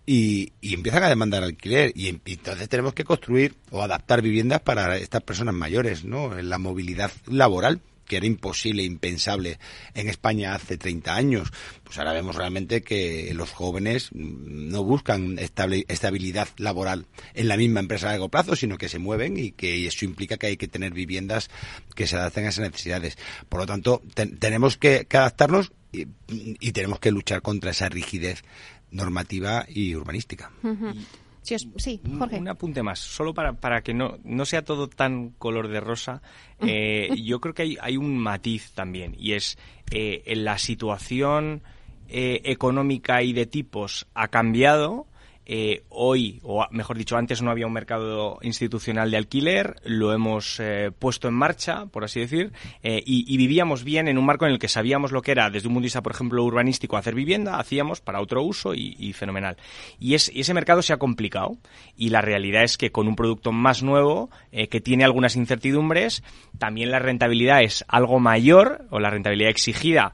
y, y empiezan a demandar alquiler. Y, en- y entonces tenemos que construir o adaptar viviendas para estas personas mayores, ¿no? La movilidad laboral que era imposible, impensable en España hace 30 años. Pues ahora vemos realmente que los jóvenes no buscan estabilidad laboral en la misma empresa a largo plazo, sino que se mueven y que eso implica que hay que tener viviendas que se adapten a esas necesidades. Por lo tanto, ten- tenemos que, que adaptarnos y tenemos que luchar contra esa rigidez normativa y urbanística. Sí, Jorge. Un apunte más, solo para, para que no, no sea todo tan color de rosa. eh, yo creo que hay, hay un matiz también, y es eh, en la situación eh, económica y de tipos ha cambiado. Eh, hoy, o mejor dicho, antes no había un mercado institucional de alquiler, lo hemos eh, puesto en marcha, por así decir, eh, y, vivíamos bien en un marco en el que sabíamos lo que era, desde un vista, por ejemplo, urbanístico, hacer vivienda, hacíamos para otro uso y, y fenomenal. Y, es, y ese mercado se ha complicado, y la realidad es que con un producto más nuevo, eh, que tiene algunas incertidumbres, también la rentabilidad es algo mayor, o la rentabilidad exigida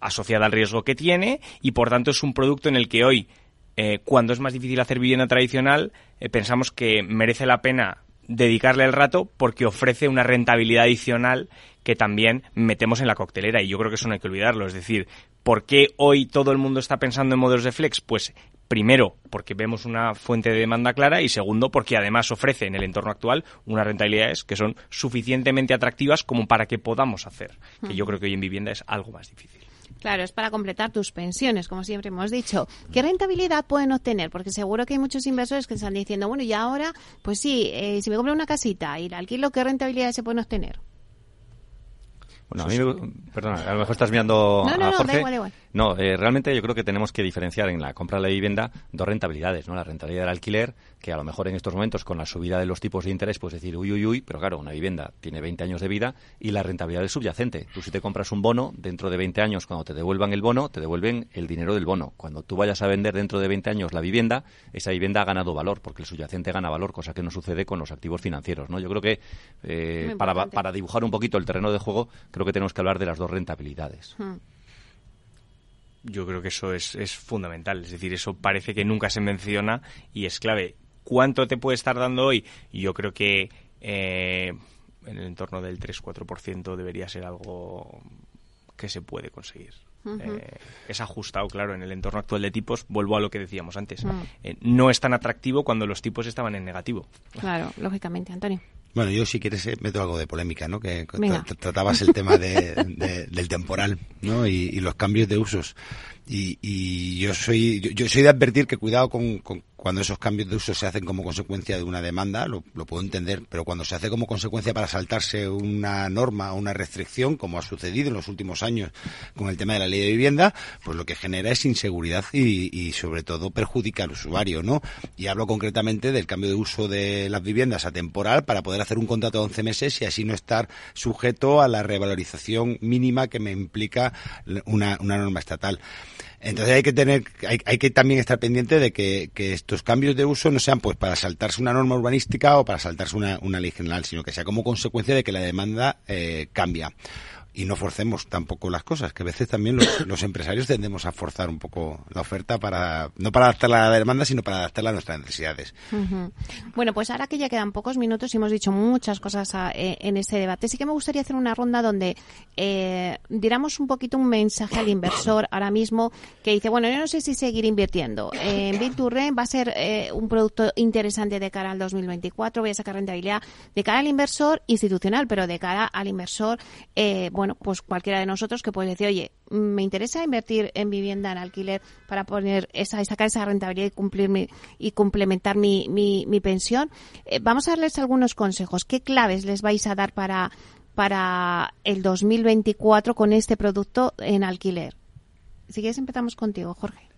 asociada al riesgo que tiene y por tanto es un producto en el que hoy, eh, cuando es más difícil hacer vivienda tradicional, eh, pensamos que merece la pena dedicarle el rato porque ofrece una rentabilidad adicional que también metemos en la coctelera y yo creo que eso no hay que olvidarlo. Es decir, ¿por qué hoy todo el mundo está pensando en modelos de flex? Pues primero, porque vemos una fuente de demanda clara y segundo, porque además ofrece en el entorno actual unas rentabilidades que son suficientemente atractivas como para que podamos hacer, que yo creo que hoy en vivienda es algo más difícil. Claro, es para completar tus pensiones, como siempre hemos dicho. ¿Qué rentabilidad pueden obtener? Porque seguro que hay muchos inversores que están diciendo, bueno, y ahora, pues sí, eh, si me compro una casita y la alquilo, ¿qué rentabilidad se pueden obtener? Bueno, a mí, me- perdona, a lo mejor estás mirando No, no, a no, da igual, da igual. No, eh, realmente yo creo que tenemos que diferenciar en la compra de la vivienda dos rentabilidades, ¿no? La rentabilidad del alquiler, que a lo mejor en estos momentos con la subida de los tipos de interés puedes decir uy, uy, uy, pero claro, una vivienda tiene 20 años de vida y la rentabilidad del subyacente. Tú si te compras un bono, dentro de 20 años, cuando te devuelvan el bono, te devuelven el dinero del bono. Cuando tú vayas a vender dentro de 20 años la vivienda, esa vivienda ha ganado valor, porque el subyacente gana valor, cosa que no sucede con los activos financieros, ¿no? Yo creo que eh, para, para dibujar un poquito el terreno de juego, creo que tenemos que hablar de las dos rentabilidades. Hmm. Yo creo que eso es, es fundamental. Es decir, eso parece que nunca se menciona y es clave. ¿Cuánto te puede estar dando hoy? Yo creo que eh, en el entorno del 3-4% debería ser algo que se puede conseguir. Eh, es ajustado, claro, en el entorno actual de tipos. Vuelvo a lo que decíamos antes. Mm. Eh, no es tan atractivo cuando los tipos estaban en negativo. Claro, lógicamente, Antonio. Bueno, yo si quieres eh, meto algo de polémica, ¿no? Que tra- tratabas el tema de- de- del temporal, ¿no? Y, y los cambios de usos. Y, y yo soy yo, soy de advertir que cuidado con, cuando esos cambios de uso se hacen como consecuencia de una demanda, lo, lo puedo entender, pero cuando se hace como consecuencia para saltarse una norma o una restricción, como ha sucedido en los últimos años con el tema de la ley de vivienda, pues lo que genera es inseguridad y, y sobre todo perjudica al usuario, ¿no? Y hablo concretamente del cambio de uso de las viviendas a temporal para poder hacer un contrato de 11 meses y así no estar sujeto a la revalorización mínima que me implica una, una norma estatal. Entonces hay que tener, hay, hay que también estar pendiente de que, que estos cambios de uso no sean pues para saltarse una norma urbanística o para saltarse una, una ley general, sino que sea como consecuencia de que la demanda eh, cambia. Y no forcemos tampoco las cosas, que a veces también los, los, empresarios tendemos a forzar un poco la oferta para, no para adaptarla a la demanda, sino para adaptarla a nuestras necesidades. Bueno, pues ahora que ya quedan pocos minutos y hemos dicho muchas cosas a, eh, en este debate, sí que me gustaría hacer una ronda donde eh, diéramos un poquito un mensaje al inversor ahora mismo que dice, bueno, yo no sé si seguir invirtiendo. en Bilturren va a ser eh, un producto interesante de cara al 2024, voy a sacar rentabilidad de cara al inversor institucional, pero de cara al inversor, eh, pues cualquiera de nosotros que puede decir, oye, me interesa invertir en vivienda en alquiler para poner esa, sacar esa rentabilidad y cumplir y complementar mi, mi, mi pensión. Eh, vamos a darles algunos consejos. ¿Qué claves les vais a dar para, para el 2024 con este producto en alquiler? Si quieres empezamos contigo, Jorge.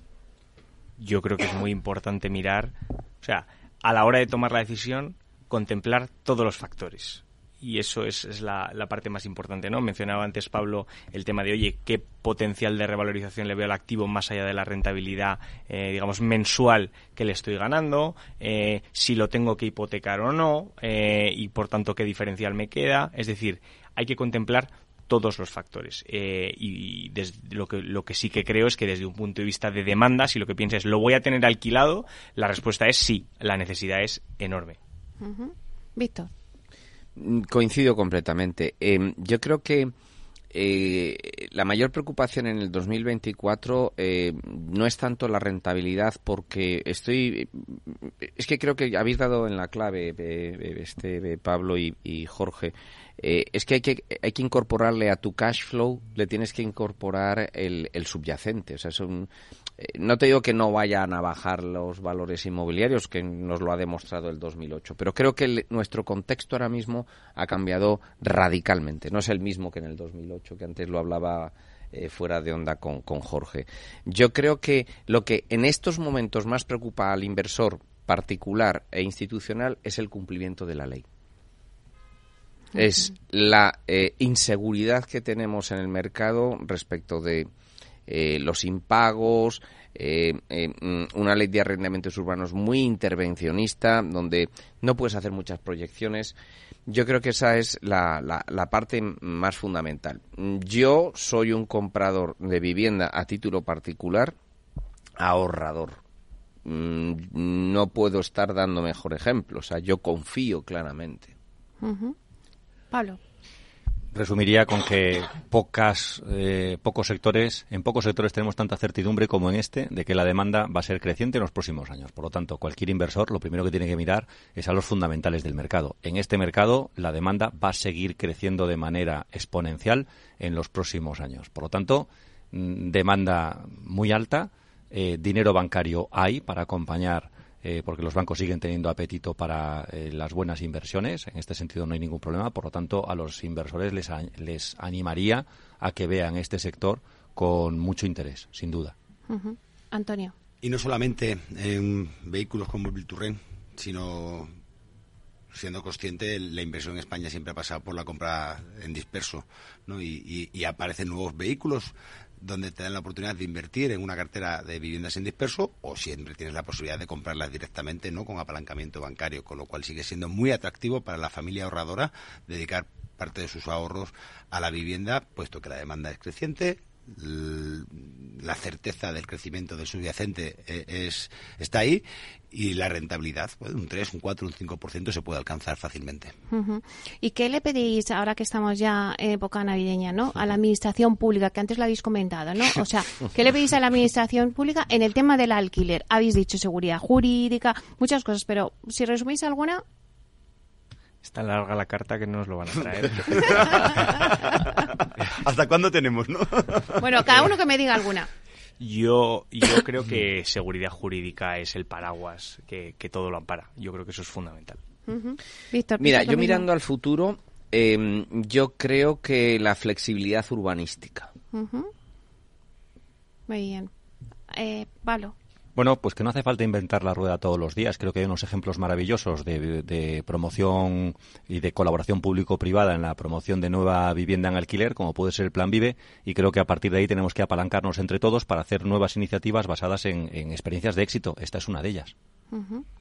Yo creo que es muy importante mirar, o sea, a la hora de tomar la decisión, contemplar todos los factores y eso es, es la, parte más importante, ¿no? Mencionaba antes Pablo el tema de, oye, ¿qué potencial de revalorización le veo al activo más allá de la rentabilidad, eh, digamos, mensual que le estoy ganando? Eh, si lo tengo que hipotecar o no, eh, y por tanto, ¿qué diferencial me queda? Es decir, hay que contemplar todos los factores. Eh, y desde lo, que, lo que sí que creo es que desde un punto de vista de demanda, si lo que piensas es, ¿lo voy a tener alquilado? La respuesta es sí, la necesidad es enorme. Víctor. Coincido completamente. Eh, yo creo que eh, la mayor preocupación en el 2024 eh, no es tanto la rentabilidad porque estoy es que creo que habéis dado en la clave este Pablo y, y Jorge eh, es que hay, que hay que incorporarle a tu cash flow le tienes que incorporar el, el subyacente o sea eh, no te digo que no vayan a bajar los valores inmobiliarios, que nos lo ha demostrado el 2008, pero creo que nuestro contexto ahora mismo ha cambiado radicalmente. No es el mismo que en el 2008, que antes lo hablaba eh, fuera de onda con Jorge. Yo creo que lo que en estos momentos más preocupa al inversor particular e institucional es el cumplimiento de la ley. Es la eh, inseguridad que tenemos en el mercado respecto de eh, los impagos, eh, eh, mm, una ley de arrendamientos urbanos muy intervencionista, donde no puedes hacer muchas proyecciones. Yo creo que esa es la, la, parte más fundamental. Yo soy un comprador de vivienda a título particular, ahorrador. Mm, no puedo estar dando mejor ejemplo. O sea, yo confío claramente. Pablo resumiría con que pocas, eh, pocos sectores, en pocos sectores tenemos tanta certidumbre como en este de que la demanda va a ser creciente en los próximos años. Por lo tanto, cualquier inversor lo primero que tiene que mirar es a los fundamentales del mercado. En este mercado, la demanda va a seguir creciendo de manera exponencial en los próximos años. Por lo tanto, mm, demanda muy alta, eh, dinero bancario hay para acompañar eh, porque los bancos siguen teniendo apetito para eh, las buenas inversiones. En este sentido no hay ningún problema. Por lo tanto, a los inversores les, les animaría a que vean este sector con mucho interés, sin duda. Antonio. Y no solamente en vehículos como el Bilturren, sino siendo consciente, la inversión en España siempre ha pasado por la compra en disperso, ¿no? y, y aparecen nuevos vehículos donde te dan la oportunidad de invertir en una cartera de viviendas en disperso o siempre tienes la posibilidad de comprarlas directamente no con apalancamiento bancario, con lo cual sigue siendo muy atractivo para la familia ahorradora dedicar parte de sus ahorros a la vivienda, puesto que la demanda es creciente, la certeza del crecimiento del subyacente eh, es, está ahí y la rentabilidad, pues, un 3, un 4, un 5% se puede alcanzar fácilmente. ¿Y qué le pedís ahora que estamos ya en época navideña, ¿no? A la administración pública, que antes lo habéis comentado, ¿no? O sea, ¿qué le pedís a la administración pública en el tema del alquiler? Habéis dicho seguridad jurídica, muchas cosas, pero si resumís alguna, Está larga la carta que no nos lo van a traer. ¿Hasta cuándo tenemos, no? bueno, cada uno que me diga alguna. Yo, yo creo que seguridad jurídica es el paraguas que, que todo lo ampara. Yo creo que eso es fundamental. Víctor, Mira, yo mirando al futuro, eh, yo creo que la flexibilidad urbanística. Muy bien. Eh, Palo. Bueno, pues que no hace falta inventar la rueda todos los días. Creo que hay unos ejemplos maravillosos de, promoción y de colaboración público-privada en la promoción de nueva vivienda en alquiler, como puede ser el Plan Vive, y creo que a partir de ahí tenemos que apalancarnos entre todos para hacer nuevas iniciativas basadas en, experiencias de éxito. Esta es una de ellas.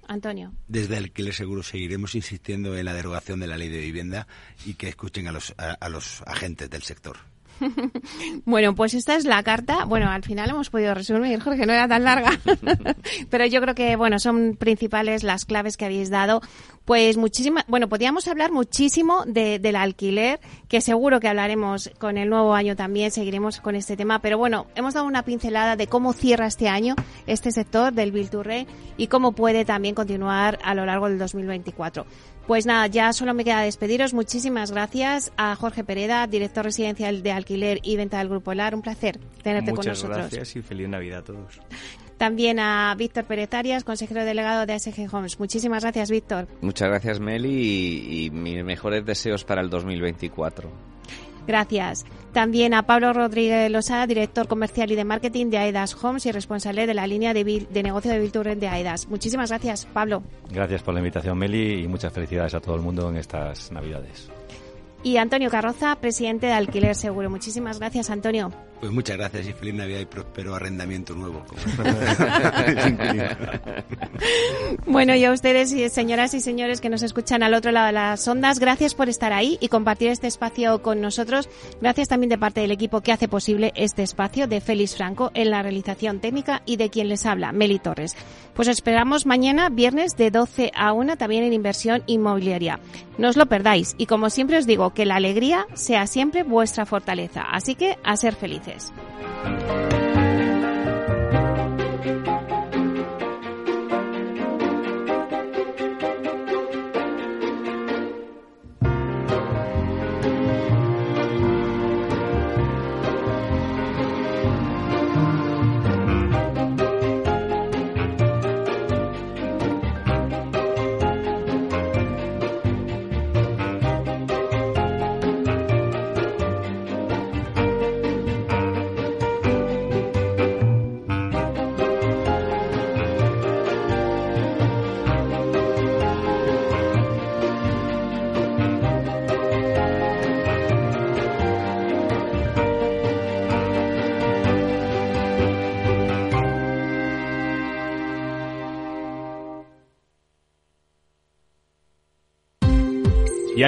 Antonio. Desde Alquiler Seguro seguiremos insistiendo en la derogación de la ley de vivienda y que escuchen a los, a los agentes del sector. bueno, pues esta es la carta. Bueno, al final hemos podido resumir, Jorge, no era tan larga. Pero yo creo que, bueno, son principales las claves que habéis dado. Pues muchísimas, bueno, podríamos hablar muchísimo de, del alquiler, que seguro que hablaremos con el nuevo año también, seguiremos con este tema. Pero bueno, hemos dado una pincelada de cómo cierra este año este sector del Bill y cómo puede también continuar a lo largo del 2024. Pues nada, ya solo me queda despediros. Muchísimas gracias a Jorge Pereda, director residencial de alquiler y venta del Grupo LAR. Un placer tenerte con nosotros. Muchas gracias y feliz Navidad a todos. También a Víctor Pérez Arias, consejero delegado de ASG Homes. Muchísimas gracias, Víctor. Muchas gracias, Meli, y, y mis mejores deseos para el 2024. Gracias. También a Pablo Rodríguez Losada, director comercial y de marketing de AEDAS Homes y responsable de la línea de, de negocio de Vilturren de AEDAS. Muchísimas gracias, Pablo. Gracias por la invitación, Meli, y muchas felicidades a todo el mundo en estas Navidades. Y Antonio Carroza, presidente de Alquiler Seguro. Muchísimas gracias, Antonio. Pues muchas gracias y feliz Navidad y próspero arrendamiento nuevo. bueno, y a ustedes, señoras y señores que nos escuchan al otro lado de las ondas, gracias por estar ahí y compartir este espacio con nosotros. Gracias también de parte del equipo que hace posible este espacio de Félix Franco en la realización técnica y de quien les habla, Meli Torres. Pues esperamos mañana, viernes de 12 a 1, también en inversión inmobiliaria. No os lo perdáis y como siempre os digo, que la alegría sea siempre vuestra fortaleza. Así que a ser felices. Ya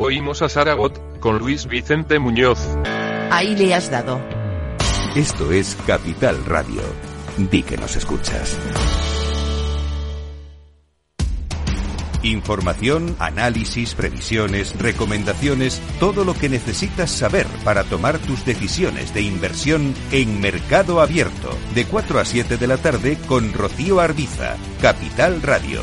Oímos a Saragot, con Luis Vicente Muñoz. Ahí le has dado. Esto es Capital Radio. Di que nos escuchas. Información, análisis, previsiones, recomendaciones, todo lo que necesitas saber para tomar tus decisiones de inversión en Mercado Abierto, de 4 a 7 de la tarde con Rocío Arbiza, Capital Radio.